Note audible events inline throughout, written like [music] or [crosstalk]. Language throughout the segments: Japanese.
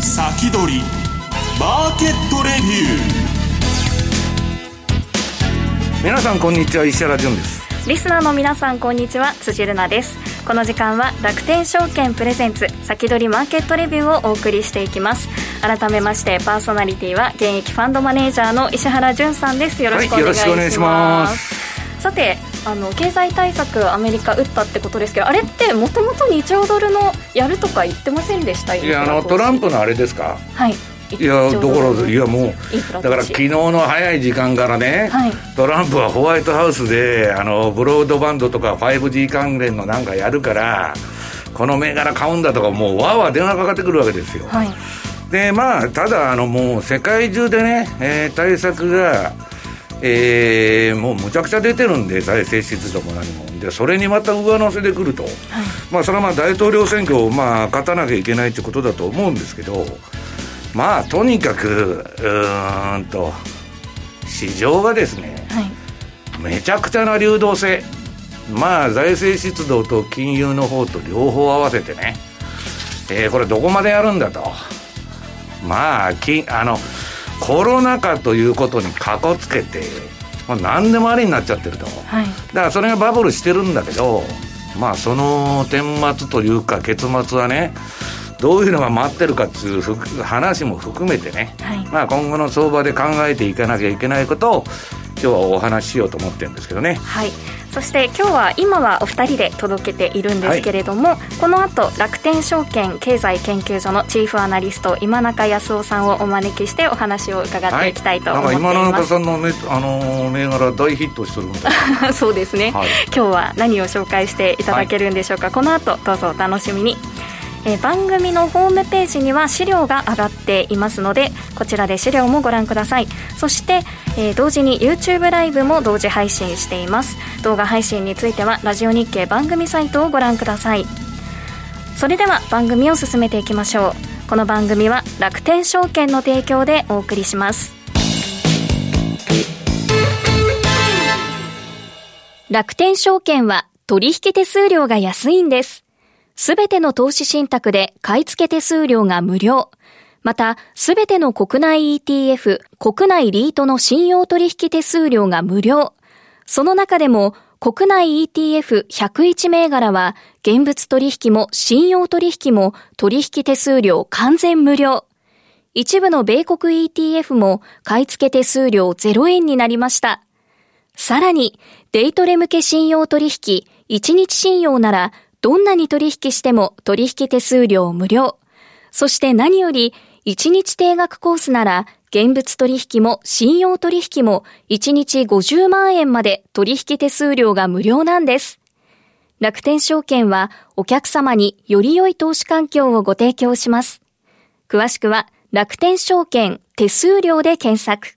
先取りマーケットレビュー。皆さんこんにちは石原潤です。リスナーの皆さんこんにちは辻るなです。この時間は楽天証券プレゼンツ先取りマーケットレビューをお送りしていきます。改めましてパーソナリティは現役ファンドマネージャーの石原潤さんです。よろしくお願いします。はい、しさてあの経済対策アメリカ打ったってことですけどあれってもともと2兆ドルのやるとか言ってませんでした？いやあのトランプのあれですか？はい。いやだからいやもうだから昨日の早い時間からね、はい、トランプはホワイトハウスであのブロードバンドとか 5G 関連のなんかやるからこの銘柄買うんだとかもうわわ電話かかってくるわけですよ、はい、でまあただあのもう世界中でね、えー、対策がえー、もうむちゃくちゃ出てるんで、財政出動も何も、でそれにまた上乗せでくると、はい、まあ、それはまあ大統領選挙をまあ勝たなきゃいけないということだと思うんですけど、まあとにかくうんと市場がですね、はい、めちゃくちゃな流動性。まあ財政出動と金融の方と両方合わせてね、えー、これどこまでやるんだと。まあきあのコロナ禍ということにかこつけて、まあ、何でもありになっちゃってると、はい、だからそれがバブルしてるんだけどまあその顛末というか結末はねどういうのが待ってるかっていう話も含めてね、はい、まあ、今後の相場で考えていかなきゃいけないことを今日はお話ししようと思ってるんですけどね。はい。そして今日は今はお二人で届けているんですけれども、はい、この後楽天証券経済研究所のチーフアナリスト今中康夫さんをお招きしてお話を伺っていきたいと思います、はい、今中さんの、ね、あの銘柄大ヒットしてるみたい。[laughs] そうですね、はい、今日は何を紹介していただけるんでしょうか、この後どうぞお楽しみにえ番組のホームページには資料が上がっていますのでこちらで資料もご覧ください。そして、えー、同時に YouTube ライブも同時配信しています。動画配信についてはラジオ日経番組サイトをご覧ください。それでは番組を進めていきましょう。この番組は楽天証券の提供でお送りします。楽天証券は取引手数料が安いんです。すべての投資信託で買い付け手数料が無料。また、すべての国内 ETF、国内リートの信用取引手数料が無料。その中でも、国内 ETF101 銘柄は、現物取引も信用取引も取引手数料完全無料。一部の米国 ETF も買い付け手数料0円になりました。さらに、デイトレ向け信用取引、1日信用ならどんなに取引しても取引手数料無料。そして何より、1日定額コースなら、現物取引も信用取引も1日50万円まで取引手数料が無料なんです。楽天証券はお客様により良い投資環境をご提供します。詳しくは楽天証券手数料で検索。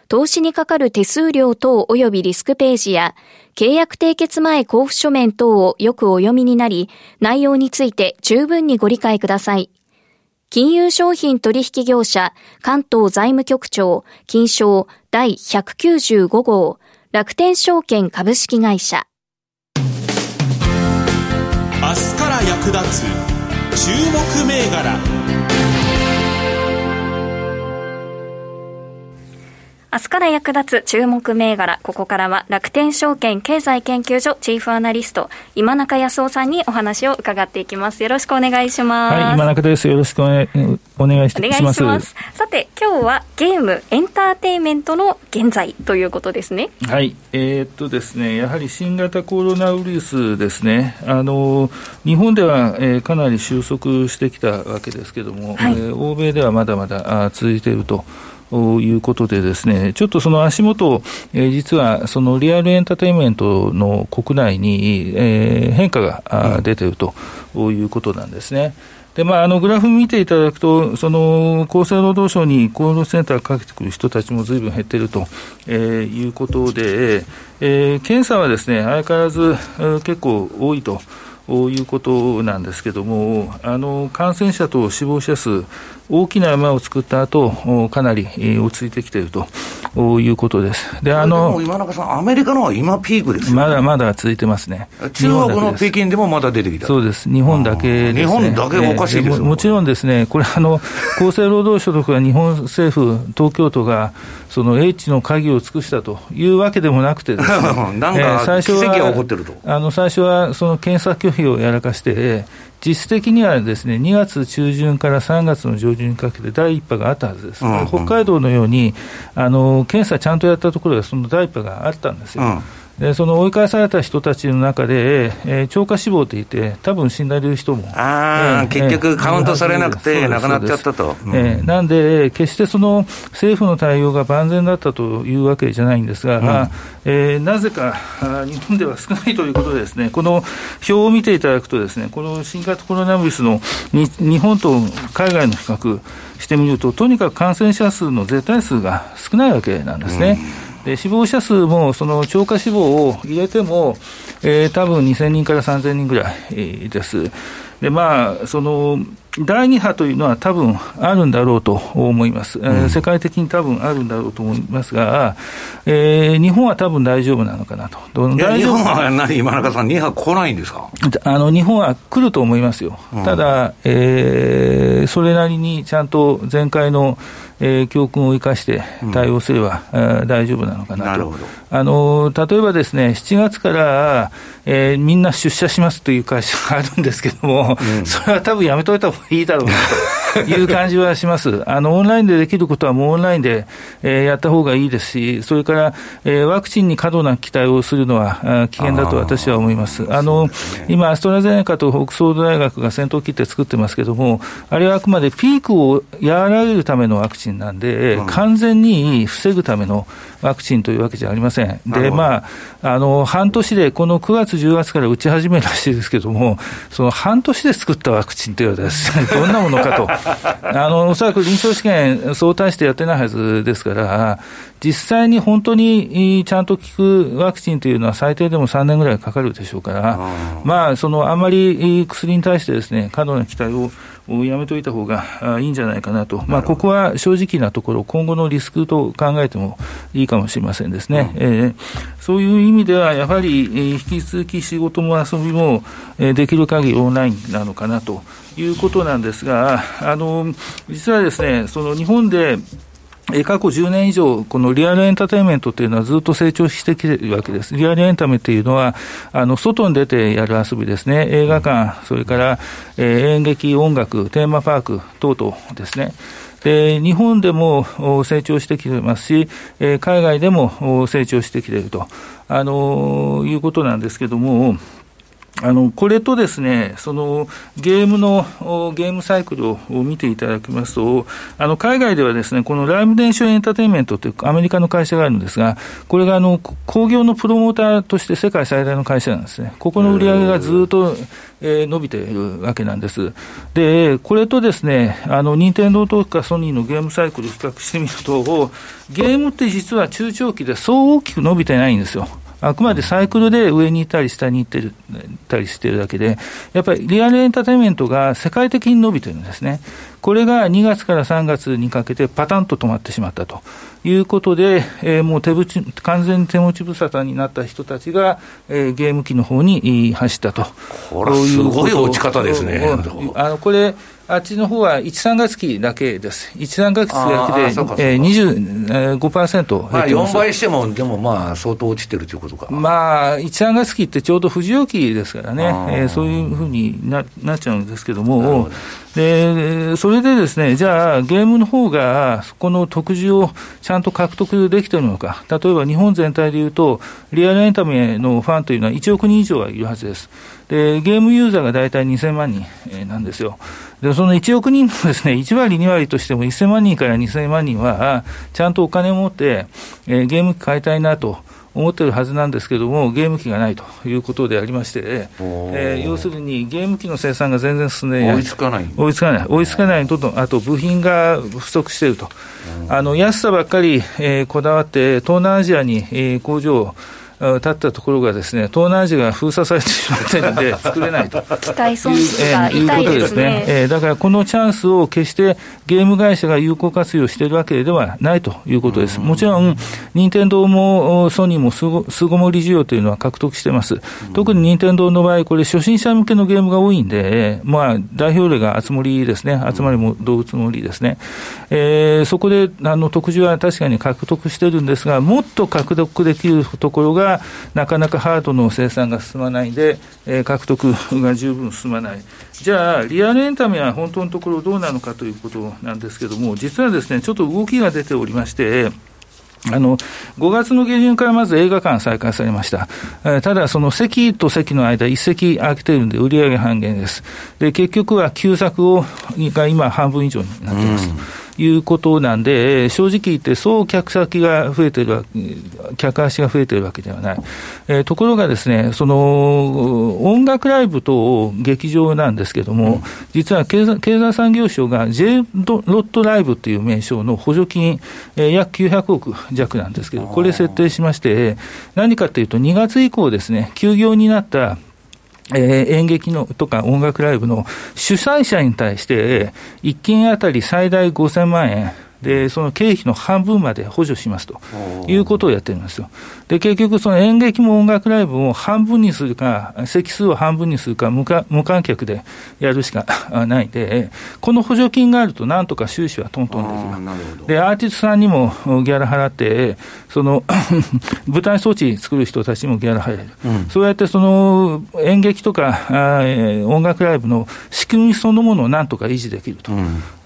投資にかかる手数料等及びリスクページや、契約締結前交付書面等をよくお読みになり、内容について十分にご理解ください。金融商品取引業者関東財務局長金賞第195号楽天証券株式会社明日から役立つ注目銘柄明日から役立つ注目銘柄、ここからは楽天証券経済研究所チーフアナリスト、今中康夫さんにお話を伺っていきます。よろしくお願いします。はい、今中です。よろしくお,、ね、お願いします。ますさて、今日はゲーム、エンターテインメントの現在ということですね。はい、えー、っとですね、やはり新型コロナウイルスですね、あの、日本では、えー、かなり収束してきたわけですけれども、はい、えー、欧米ではまだまだあ続いていると。ということでですね、ちょっとその足元、えー、実はそのリアルエンターテインメントの国内に、えー、変化が出ているということなんですね。で、まあ、あの、グラフ見ていただくと、その、厚生労働省にコールセンターかけてくる人たちもずいぶん減ってると、えー、いうことで、えー、検査はですね、相変わらず、えー、結構多いと。いうことなんですけども、あの感染者と死亡者数、大きな山を作った後かなり落ち着いてきていると。いうことです。で、あの、今中さん、アメリカのは今ピークです、ね、まだまだ続いてますね。中国の北京でもまだ出てきたそうです。日本だけね、日本だけおかしいですももちろんですね、これあの、[laughs] 厚生労働省とか日本政府、東京都が、その H の鍵を尽くしたというわけでもなくてですね、[laughs] なんか奇跡が起こってると。あの最初はその検査拒否をやらかして、実質的にはですね2月中旬から3月の上旬にかけて第1波があったはずです、うんうん、北海道のようにあの検査ちゃんとやったところでその第1波があったんですよ。うんでその追い返された人たちの中で、えー、超過死亡っていて、多分死んでる人も、あえー、結局、カウントされなくて、亡くなっちゃったと。えー、なんで、決してその政府の対応が万全だったというわけじゃないんですが、うん、えー、なぜか日本では少ないということでです、ね、この表を見ていただくとです、ね、この新型コロナウイルスの日本と海外の比較してみると、とにかく感染者数の絶対数が少ないわけなんですね。うんで死亡者数も、その超過死亡を入れても、えー、多分2000人から3000人ぐらいです。で、まあ、その、第2波というのは多分あるんだろうと思います、うん、世界的に多分あるんだろうと思いますが、えー、日本は多分大丈夫なのかなと。大丈夫？日本は何、今中さん、2波来ないんですか？あの日本は来ると思いますよ、うん、ただ、えー、それなりにちゃんと前回のえー、教訓を生かして対応すれば、うん、大丈夫なのかなと。あの例えばですね、7月から、えー、みんな出社しますという会社があるんですけども、うん、それは多分やめといた方がいいだろうなという感じはします。あの、オンラインでできることはもうオンラインで、えー、やった方がいいですし、それから、えー、ワクチンに過度な期待をするのは危険だと私は思います。あの、ね、今、アストラゼネカと北総大学が先頭切って作ってますけども、あれはあくまでピークを和らげるためのワクチンンなんで、うん、完全に防ぐためのワクチンというわけじゃありません。で、まあ、あの、半年で、この9月、10月から打ち始めるらしいですけども、その半年で作ったワクチンというのはですね、[laughs] どんなものかと。あの、おそらく臨床試験、相対してやってないはずですから、実際に本当にちゃんと効くワクチンというのは最低でも3年ぐらいかかるでしょうから、まあ、その、あんまり薬に対してですね、過度な期待をやめといた方がいいんじゃないかなと、まあ、ここは正直なところ、今後のリスクと考えてもいいかもしれませんですね。うん、えー、そういう意味では、やはり、えー、引き続き仕事も遊びも、えー、できる限りオンラインなのかなということなんですが、あの実はですね、その日本で過去10年以上、このリアルエンターテインメントっていうのはずっと成長してきてるわけです。リアルエンタメっていうのは、あの、外に出てやる遊びですね。映画館、それから、えー、演劇、音楽、テーマパーク等々ですね。で、日本でも成長してきてますし、えー、海外でも成長してきていると、あのー、いうことなんですけども、あのこれとですね、そのゲームのゲームサイクルを見ていただきますと、あの海外ではですね、このライブ電子エンターテインメントというアメリカの会社があるんですが、これがあの工業のプロモーターとして世界最大の会社なんですね。ここの売り上げがずっと、えー、伸びているわけなんです。で、これとですね、あの、任天堂とかソニーのゲームサイクルを比較してみると、ゲームって実は中長期でそう大きく伸びてないんですよ。あくまでサイクルで上に行ったり下に行ってるたりしてるだけで、やっぱりリアルエンターテインメントが世界的に伸びてるんですね。これが2月から3月にかけてパタンと止まってしまったということで、えー、もう手ぶち、完全に手持ち無沙汰になった人たちが、えー、ゲーム機の方に走ったと。これはすごい落ち方ですね。あのこれあっちの方は1、3月期だけです。1、3月期だけで、えー、25%まあ、4倍しても、でもまあ、相当落ちてるということか。まあ、1、3月期ってちょうど不要期ですからね、えー、そういうふうにななっちゃうんですけども、で、それでですね、じゃあ、ゲームの方が、そこの特需をちゃんと獲得できてるのか。例えば日本全体でいうと、リアルエンタメのファンというのは1億人以上はいるはずです。で、ゲームユーザーが大体2000万人なんですよ。で、その1億人のですね、1割、2割としても1000万人から2000万人は、ちゃんとお金を持って、えー、ゲーム機買いたいなと思ってるはずなんですけども、ゲーム機がないということでありまして、えー、要するにゲーム機の生産が全然進んでない。追いつかない。追いつかない。追いつかないと、あと部品が不足していると。あの、安さばっかり、えー、こだわって、東南アジアに、えー、工場を立ったところがですね、東南アジアが封鎖されてしまっているので、作れないと。機械損失が痛いですね。えー、だからこのチャンスを決してゲーム会社が有効活用しているわけではないということです。もちろん、任天堂もソニーも巣ごもり需要というのは獲得しています。特に任天堂の場合、これ初心者向けのゲームが多いんで、まあ、代表例が集まりですね。集まりも動物の森ですね。えー、そこで、あの、特需は確かに獲得してるんですが、もっと獲得できるところが、なかなかハードの生産が進まないんで、えー、獲得が十分進まない。じゃあ、リアルエンタメは本当のところどうなのかということなんですけども、実はですね、ちょっと動きが出ておりまして、あの、5月の下旬からまず映画館再開されました。えー、ただ、その席と席の間、一席空けてるんで、売上半減です。で、結局は旧作を、が今半分以上になっています。いうことなんで、正直言って、総客先が増えてる客足が増えてるわけではない。えー、ところがですね、その、音楽ライブと劇場なんですけども、うん、実は経済経済産業省が J ロットライブという名称の補助金、えー、約900億弱なんですけど、これ設定しまして、何かというと、2月以降ですね、休業になったえー、演劇のとか音楽ライブの主催者に対して、1件あたり最大5000万円、で、その経費の半分まで補助しますということをやってるんですよ。で、結局、その演劇も音楽ライブも半分にするか、席数を半分にするか、無無観客でやるしかないんで、この補助金があると、なんとか収支はトントンできる。で、アーティストさんにもギャラ払って、その [laughs] 舞台装置作る人たちにもギャラ払える。うん、そうやって、その演劇とかあ音楽ライブの仕組みそのものをなんとか維持できると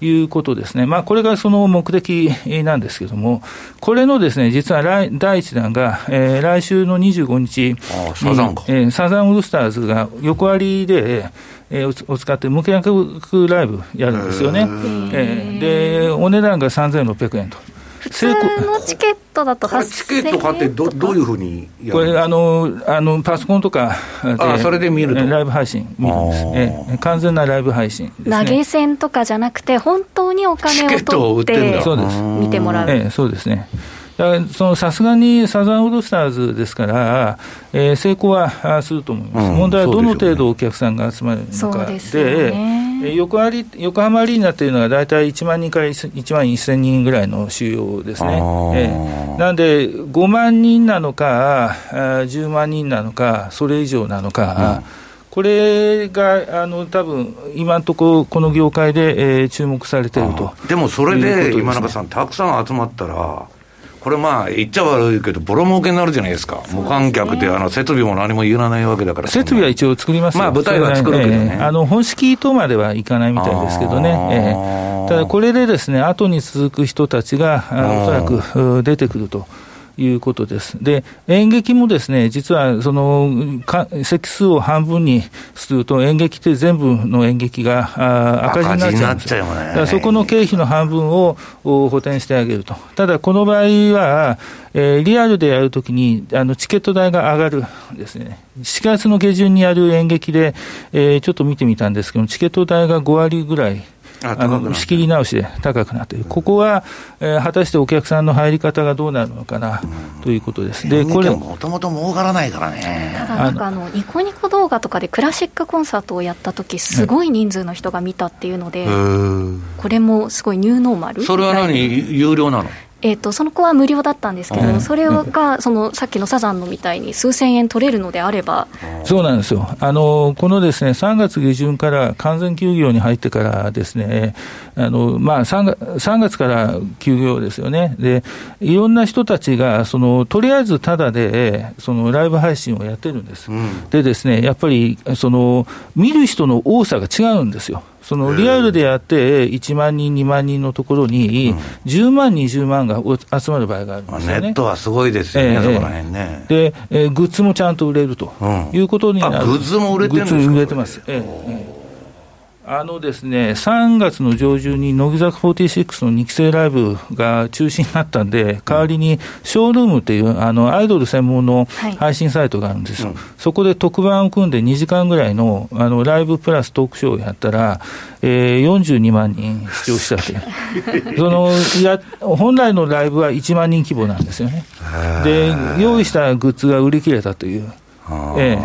いうことですね。まあ、これがその目的なんですけども、これのですね、実は来第1弾が、えー、来週の25日にサザンか、えー、サザンオールスターズが横割りで、えー、を使って無観客ライブやるんですよね。えー、で、お値段が3600円と。普通のチケットだとチケット買ってど、どういうふうにこれあの、あのパソコンとかで、それで見ると。ライブ配信見る。んですえ、完全なライブ配信、ね、投げ銭とかじゃなくて、本当にお金を取ってそうです。見てもらう。ええ、そうですね。さすがにサザンオールスターズですから、えー、成功はすると思います、うん、問題はどの程度お客さんが集まるのかで、で横り横浜アリーナというのが大体1万人から1万1000人ぐらいの収容ですね、えー、なんで5万人なのか、10万人なのか、それ以上なのか。うん。これがあの多分今のところ、この業界で、えー、注目されているとでもそれで、今中さん、たくさん集まったら、これまあ、言っちゃ悪いけど、ボロ儲けになるじゃないですか、すね、無観客で、あの設備も何もいらないわけだから、設備は一応作りますまあ、舞台は作るけどね、えー、あの本式とまではいかないみたいですけどね、えー、ただこれでですね、後に続く人たちが、おそらく出てくると。いうことです。で、演劇もですね、実はその席数を半分にすると、演劇って全部の演劇があ赤字になっちゃうんですよ。だからそこの経費の半分を補填してあげると。ただ、この場合は、えー、リアルでやるときにあのチケット代が上がるですね。7月の下旬にやる演劇で、えー、ちょっと見てみたんですけど、チケット代が5割ぐらいあの仕切り直しで高くなっている、ここは、えー、果たしてお客さんの入り方がどうなるのかな、ということです。でこれもともと儲からないからね。ただなんかあのニコニコ動画とかでクラシックコンサートをやった時すごい人数の人が見たっていうので、これもすごいニューノーマル？それは何？有料なの？えーと、その子は無料だったんですけど、それがそのさっきのサザンのみたいに数千円取れるのであれば。そうなんですよ、あのこのですね3月下旬から完全休業に入ってからですね、あのまあ3月、3月から休業ですよね、でいろんな人たちがその、とりあえずただでそのライブ配信をやってるんです、うん、でですねやっぱりその見る人の多さが違うんですよ。そのリアルでやって1万人、2万人のところに、10万、20万が集まる場合があるんですよね。ネットはすごいですよね、えー、そこら辺ね。で、えー、グッズもちゃんと売れるということになる。グッズも売れてるんですか？売れてます。えー、あのですね、3月の上旬に乃木坂46の2期生ライブが中止になったんで、代わりにショールームっていうあのアイドル専門の配信サイトがあるんですよ、はい、そこで特番を組んで2時間ぐらいのあのライブプラストークショーをやったら、えー、42万人視聴したって [laughs] そのや、本来のライブは1万人規模なんですよね。で、用意したグッズが売り切れたという。ええ、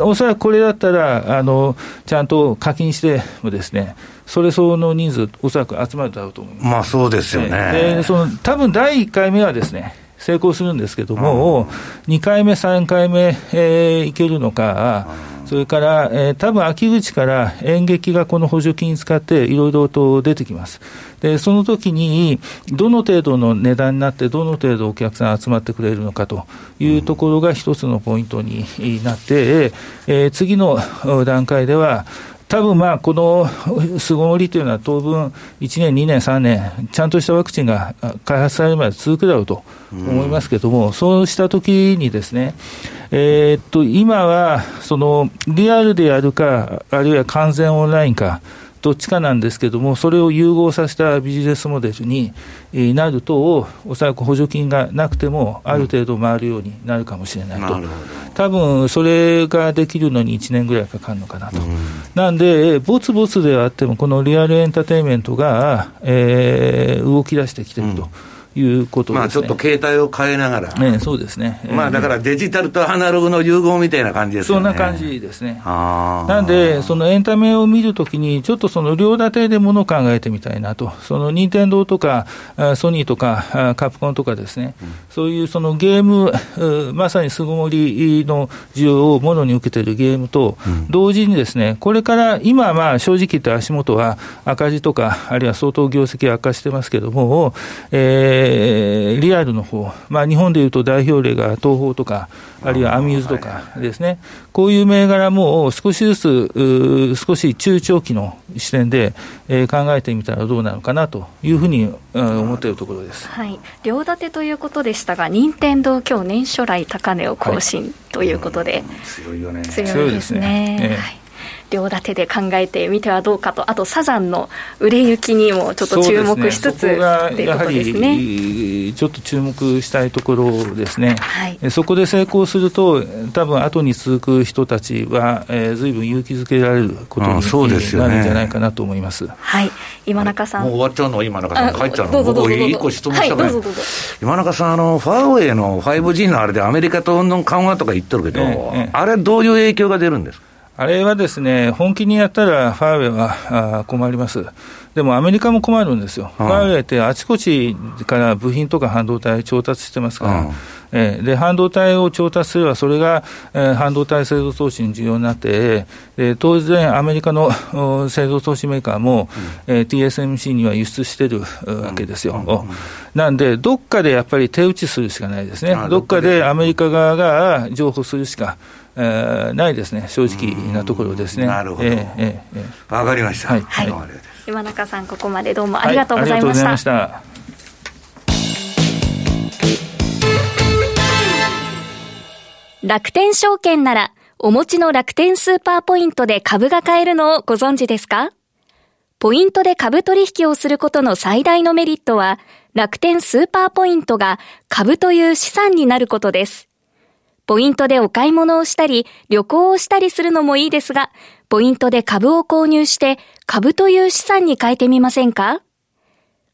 おそらくこれだったらあの、ちゃんと課金してもですね、それ相応の人数、おそらく集まるだろうと思います。まあそうですよね。でその多分第1回目はですね、成功するんですけども、2回目、3回目、えー、いけるのか、それから、えー、多分秋口から演劇がこの補助金使っていろいろと出てきます。で、その時に、どの程度の値段になって、どの程度お客さん集まってくれるのかというところが一つのポイントになって、えー、次の段階では、多分まあ、この巣ごもりというのは当分1年、2年、3年、ちゃんとしたワクチンが開発されるまで続くだろうと思いますけれども、うん、そうしたときにですね、えー、っと、今は、その、リアルでやるか、あるいは完全オンラインか、どっちかなんですけれども、それを融合させたビジネスモデルになると、おそらく補助金がなくても、ある程度回るようになるかもしれないと。うん多分それができるのに1年ぐらいかかるのかなと、うん、なんで、ぼつぼつではあっても、このリアルエンターテインメントが、えー、動き出してきてると。うんいうこと、ね、まあちょっと携帯を変えながら、ね、そうですね、まあだからデジタルとアナログの融合みたいな感じですね。そんな感じですね。なんで、そのエンタメを見るときに、ちょっとその両立てでものを考えてみたいなと、その任天堂とか、ソニーとか、カプコンとかですね、うん、そういうそのゲーム、まさに巣ごもりの需要をものに受けているゲームと、同時にですね、これから今、まあ正直言って足元は赤字とか、あるいは相当業績悪化してますけれども、えーえー、リアルの方、まあ、日本でいうと代表例が東宝とか、あるいはアミューズとかですね、こういう銘柄も少しずつ、少し中長期の視点で、えー、考えてみたらどうなのかなというふうに、思っているところです、はい、両立てということでしたが、任天堂今日年初来高値を更新ということで、はい、強いよね。強いですね。えーはい両立てで考えてみてはどうかと、あとサザンの売れ行きにもちょっと注目しつつ、ね、ということですね。ちょっと注目したいところですね。はい、そこで成功すると、多分後に続く人たちは、えー、ずいぶん勇気づけられることになるんじゃないかなと思います。はい、今中さん。もう終わっちゃうの、今中さん、帰っちゃうの、僕、一個質問したから、はい、今中さん、あのファーウェイの 5G のあれで、アメリカとの緩和とか言ってるけど、ええ、あれ、どういう影響が出るんですか？あれはですね、本気にやったらファーウェイは困ります。でもアメリカも困るんですよ。ファーウェイってあちこちから部品とか半導体調達してますから、えー、で半導体を調達すれば、それが、えー、半導体製造投資に重要になって、で当然、アメリカの製造投資メーカーも、うん、えー、TSMC には輸出してるわけですよ。うんうん、なんで、どっかでやっぱり手打ちするしかないですね。どっかでアメリカ側が譲歩するしか。えー、ないですね、正直なところですね。なるほど。えー、えー、わかりました。はい。はい、今中さん、ここまでどうもありがとうございました。はい、楽天証券なら、お持ちの楽天スーパーポイントで株が買えるのをご存知ですか？ポイントで株取引をすることの最大のメリットは、楽天スーパーポイントが株という資産になることです。ポイントでお買い物をしたり、旅行をしたりするのもいいですが、ポイントで株を購入して株という資産に変えてみませんか？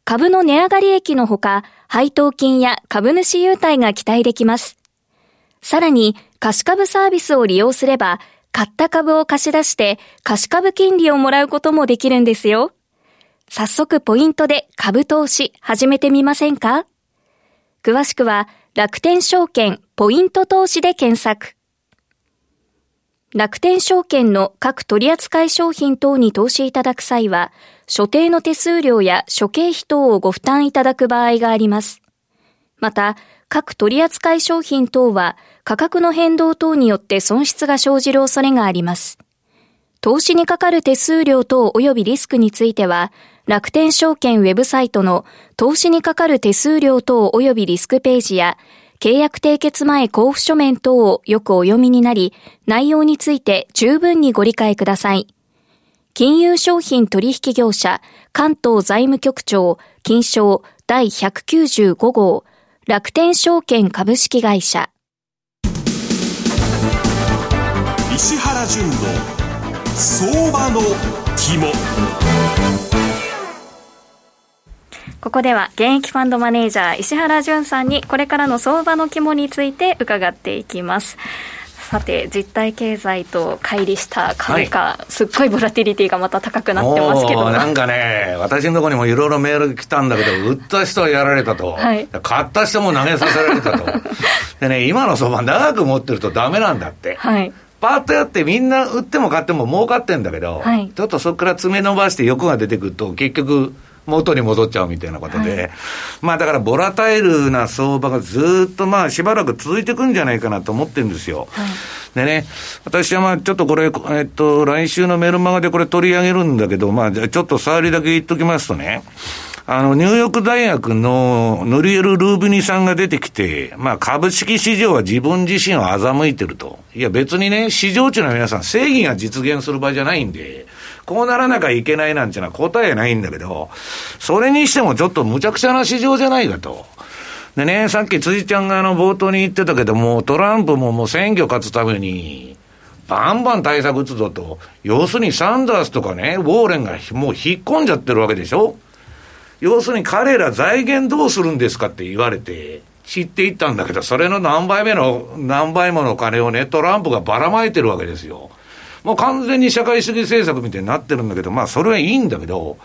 株の値上がり益のほか、配当金や株主優待が期待できます。さらに、貸し株サービスを利用すれば、買った株を貸し出して貸し株金利をもらうこともできるんですよ。早速ポイントで株投資始めてみませんか？詳しくは楽天証券ポイント投資で検索。楽天証券の各取扱商品等に投資いただく際は、所定の手数料や諸経費等をご負担いただく場合があります。また、各取扱商品等は価格の変動等によって損失が生じる恐れがあります。投資にかかる手数料等及びリスクについては、楽天証券ウェブサイトの投資にかかる手数料等及びリスクページや契約締結前交付書面等をよくお読みになり、内容について十分にご理解ください。金融商品取引業者、関東財務局長、金賞第195号、楽天証券株式会社。石原淳の相場の肝。ここでは現役ファンドマネージャー石原淳さんにこれからの相場の肝について伺っていきます。さて実体経済と乖離した株価、はい、すっごいボラティリティがまた高くなってますけど。なんかね私のところにもいろいろメール来たんだけど売った人はやられたと、はい、買った人も投げさせられたと。[laughs] でね今の相場長く持ってるとダメなんだって、はい、パーッとやってみんな売っても買っても儲かってんだけど、はい、ちょっとそこから爪伸ばして欲が出てくると結局元に戻っちゃうみたいなことで、はい、まあだからボラタイルな相場がずっとまあしばらく続いていくんじゃないかなと思ってるんですよ。はい、でね、私はまあちょっとこれ、えっと、来週のメルマガでこれ取り上げるんだけど、まあちょっと触りだけ言っときますとね、あの、ニューヨーク大学のノリエル・ルーブニさんが出てきて、まあ株式市場は自分自身を欺いてると。いや別にね、市場中の皆さん正義が実現する場合じゃないんで、こうならなきゃいけないなんていうのは答えないんだけど、それにしてもちょっと無茶苦茶な市場じゃないかと。でね、さっき辻ちゃんがあの冒頭に言ってたけども、トランプももう選挙勝つために、バンバン対策打つぞと。要するにサンダースとかね、ウォーレンがもう引っ込んじゃってるわけでしょ要するに彼ら財源どうするんですかって言われて、知っていったんだけど、それの何倍目の、何倍もの金をね、トランプがばらまいてるわけですよ。もう完全に社会主義政策みたいになってるんだけど、まあそれはいいんだけど、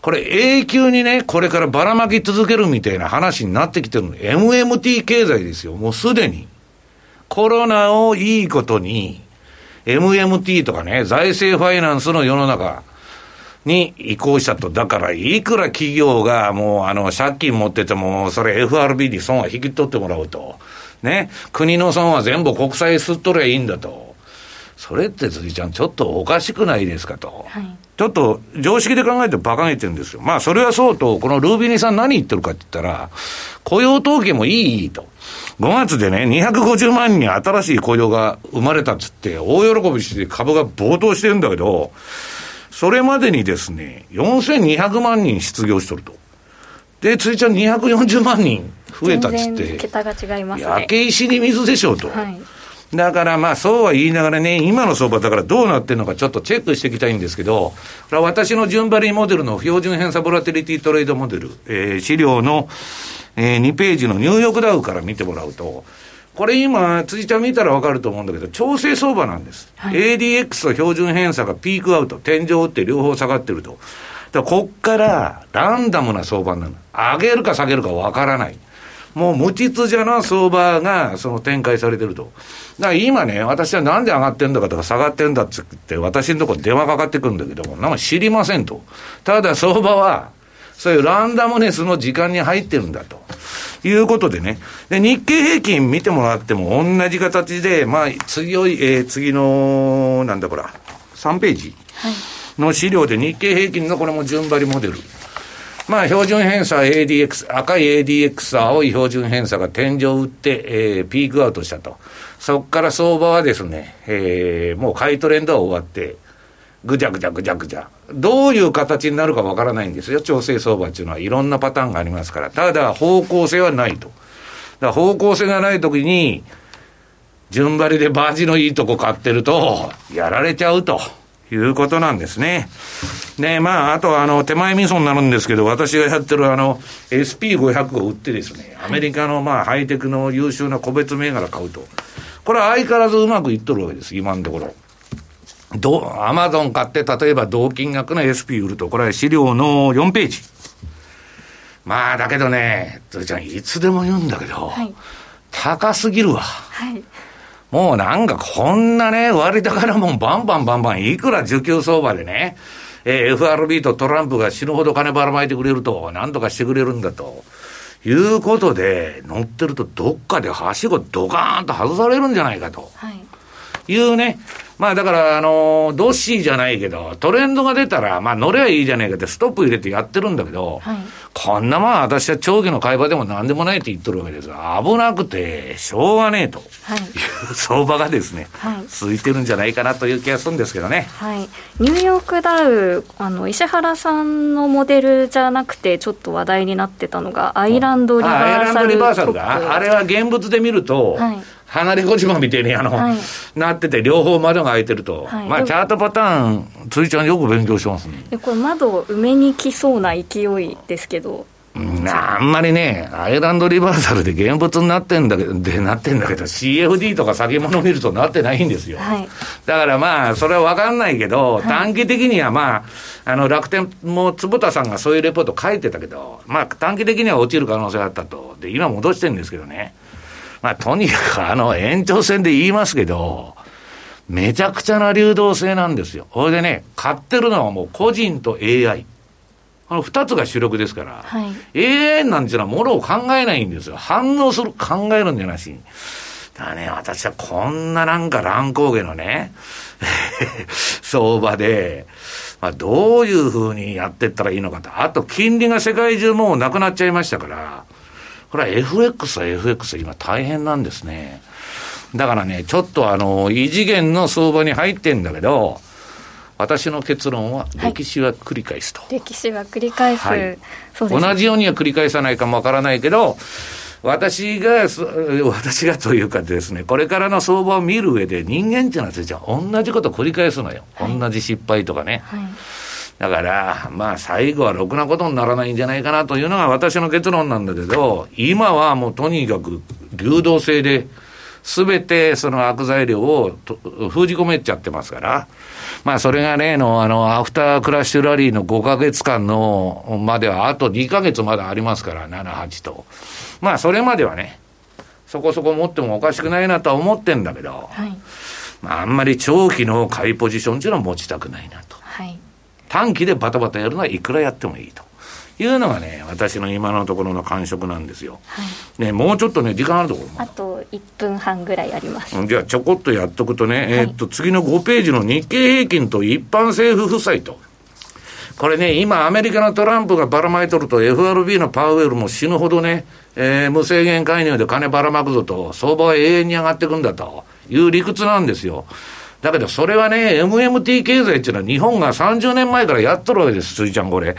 これ永久にね、これからばらまき続けるみたいな話になってきてるの。MMT 経済ですよ、もうすでに。コロナをいいことに、MMT とかね、財政ファイナンスの世の中に移行したと。だから、いくら企業がもう、あの、借金持ってても、それ FRB に損は引き取ってもらうと。ね。国の損は全部国債吸っとりゃいいんだと。それって辻ちゃん、ちょっとおかしくないですかと、はい、ちょっと常識で考えて馬鹿げてるんですよ。まあ、それはそうと、このルービニさん何言ってるかって言ったら、雇用統計もいいと。5月でね、250万人新しい雇用が生まれたっつって、大喜びして株が暴騰してるんだけど、それまでにですね、4200万人失業しとると。で、辻ちゃん240万人増えたっつって。桁が違いますね。焼け石に水でしょうと。はいだからまあそうは言いながらね、今の相場だからどうなってるのかちょっとチェックしていきたいんですけど、これは私の順張りモデルの標準偏差ボラテリティトレードモデル、えー、資料の、えー、2ページのニューヨークダウから見てもらうと、これ今、辻ちゃん見たらわかると思うんだけど、調整相場なんです。はい、ADX と標準偏差がピークアウト、天井を打って両方下がってると。だこっからランダムな相場なの。上げるか下げるかわからない。もう無秩序な相場がその展開されてると。だから今ね、私はなんで上がってんだかとか下がってんだっつって、私のところ電話かかってくるんだけども、なんか知りませんと。ただ相場は、そういうランダムネスの時間に入ってるんだと。いうことでね。で、日経平均見てもらっても同じ形で、まあ、強い、えー、次の、なんだこら、3ページの資料で日経平均のこれも順張りモデル。まあ、標準偏差 ADX、赤い ADX、青い標準偏差が天井を打って、えー、ピークアウトしたと。そこから相場はですね、えー、もう買いトレンドは終わって、ぐちゃぐちゃぐちゃぐちゃ。どういう形になるかわからないんですよ。調整相場っていうのはいろんなパターンがありますから。ただ、方向性はないと。だから方向性がないときに、順張りでバージのいいとこ買ってると、やられちゃうと。いうことなんですね。ねまあ、あとは、あの、手前味噌になるんですけど、私がやってるあの、SP500 を売ってですね、アメリカのまあ、ハイテクの優秀な個別銘柄買うと。これは相変わらずうまくいっとるわけです、今のところ。ど、アマゾン買って、例えば同金額の SP 売ると、これは資料の4ページ。まあ、だけどね、それちゃん、いつでも言うんだけど、はい、高すぎるわ。はい。もうなんかこんなね、割高なもんバンバンバンバン、いくら需給相場でね、えー、FRB とトランプが死ぬほど金ばらまいてくれると、なんとかしてくれるんだと。いうことで、乗ってるとどっかではしごドカーンと外されるんじゃないかと。はい。いうね、まあだから、あの、ドッシーじゃないけど、トレンドが出たら、まあ乗ればいいじゃないかってストップ入れてやってるんだけど、はい、こんなまあ私は長期の会話でも何でもないって言ってるわけです危なくて、しょうがねえと。い。う、[laughs] 相場がですね、はい、続いてるんじゃないかなという気がするんですけどね。はい。ニューヨークダウ、あの、石原さんのモデルじゃなくて、ちょっと話題になってたのが、アイランドリバーサル。アイランドリバーサルが、あれは現物で見ると、はい離れ小島みたいにあの、はい、なってて、両方窓が開いてると、はい、まあ、チャートパターン、ついちゃん、よく勉強しますね。これ、窓を埋めに来そうな勢いですけど。あんまりね、アイランドリバーサルで現物になってんだけど、でなってんだけど、CFD とか先物見るとなってないんですよ。はい、だからまあ、それは分かんないけど、はい、短期的にはまあ、あの楽天も坪田さんがそういうレポート書いてたけど、まあ、短期的には落ちる可能性があったと。で、今戻してるんですけどね。まあ、とにかくあの延長戦で言いますけど、めちゃくちゃな流動性なんですよ。これでね、買ってるのはもう個人と AI。この二つが主力ですから、はい、AI なんていうのはものを考えないんですよ。反応する、考えるんじゃなし。だからね、私はこんななんか乱高下のね、[laughs] 相場で、まあ、どういうふうにやってったらいいのかと。あと、金利が世界中もうなくなっちゃいましたから、これは FX は FX 今大変なんですね。だからね、ちょっとあの、異次元の相場に入ってんだけど、私の結論は、歴史は繰り返すと。はい、歴史は繰り返す、はい、同じようには繰り返さないかもわからないけど、私が、私がというかですね、これからの相場を見る上で、人間っていうのは、じゃ同じこと繰り返すのよ。はい、同じ失敗とかね。はいだから、まあ最後はろくなことにならないんじゃないかなというのが私の結論なんだけど、今はもうとにかく流動性で、すべてその悪材料を封じ込めちゃってますから、まあそれが例のあのアフタークラッシュラリーの5ヶ月間のまではあと2ヶ月まだありますから、7、8と。まあそれまではね、そこそこ持ってもおかしくないなとは思ってんだけど、はい、まああんまり長期の買いポジションっていうのは持ちたくないなと。はい短期でバタバタやるのはいくらやってもいいと。いうのがね、私の今のところの感触なんですよ。はい、ね、もうちょっとね、時間あるところあと1分半ぐらいあります。じゃあ、ちょこっとやっとくとね、はい、えー、っと、次の5ページの日経平均と一般政府負債と。これね、今、アメリカのトランプがばらまいとると、FRB のパウエルも死ぬほどね、えー、無制限介入で金ばらまくぞと、相場は永遠に上がっていくんだという理屈なんですよ。だけどそれはね、MMT 経済っていうのは日本が30年前からやっとるわけです、辻ちゃんこれ。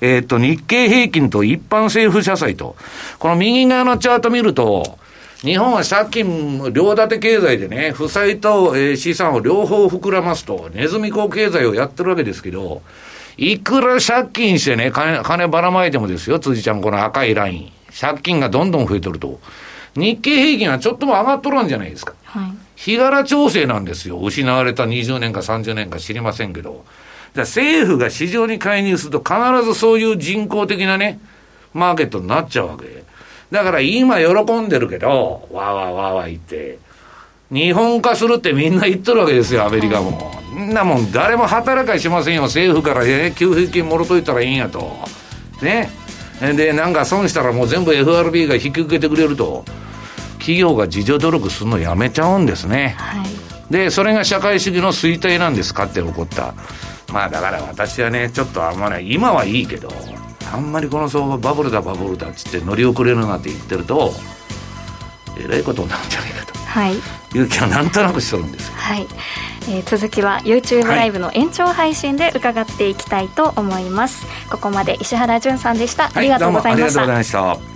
えー、っと、日経平均と一般政府社債と。この右側のチャート見ると、日本は借金、両立て経済でね、負債と、えー、資産を両方膨らますと、ネズミ講経済をやってるわけですけど、いくら借金してね、金、金ばらまいてもですよ、辻ちゃん、この赤いライン。借金がどんどん増えとると。日経平均はちょっとも上がっとるんじゃないですか。はい日柄調整なんですよ。失われた20年か30年か知りませんけど。政府が市場に介入すると必ずそういう人工的なね、マーケットになっちゃうわけ。だから今喜んでるけど、わーわーわーわー言って、日本化するってみんな言っとるわけですよ、アメリカも。んなもん誰も働かしませんよ、政府からね、給付金もろといたらいいんやと。ね。で、なんか損したらもう全部 FRB が引き受けてくれると。企業が自助努力するのやめちゃうんですね、はい、でそれが社会主義の衰退なんですかって起こった。まあだから私はねちょっとあんまり今はいいけどあんまりこの相場バブルだバブルだっつって乗り遅れるなって言ってるとえらいことになるんじゃないかと、はい、いう気はなんとなくしとるんですはい、えー、続きは YouTube ライブの延長配信で伺っていきたいと思います、はい、ここまで石原潤さんでした、ありがとうございました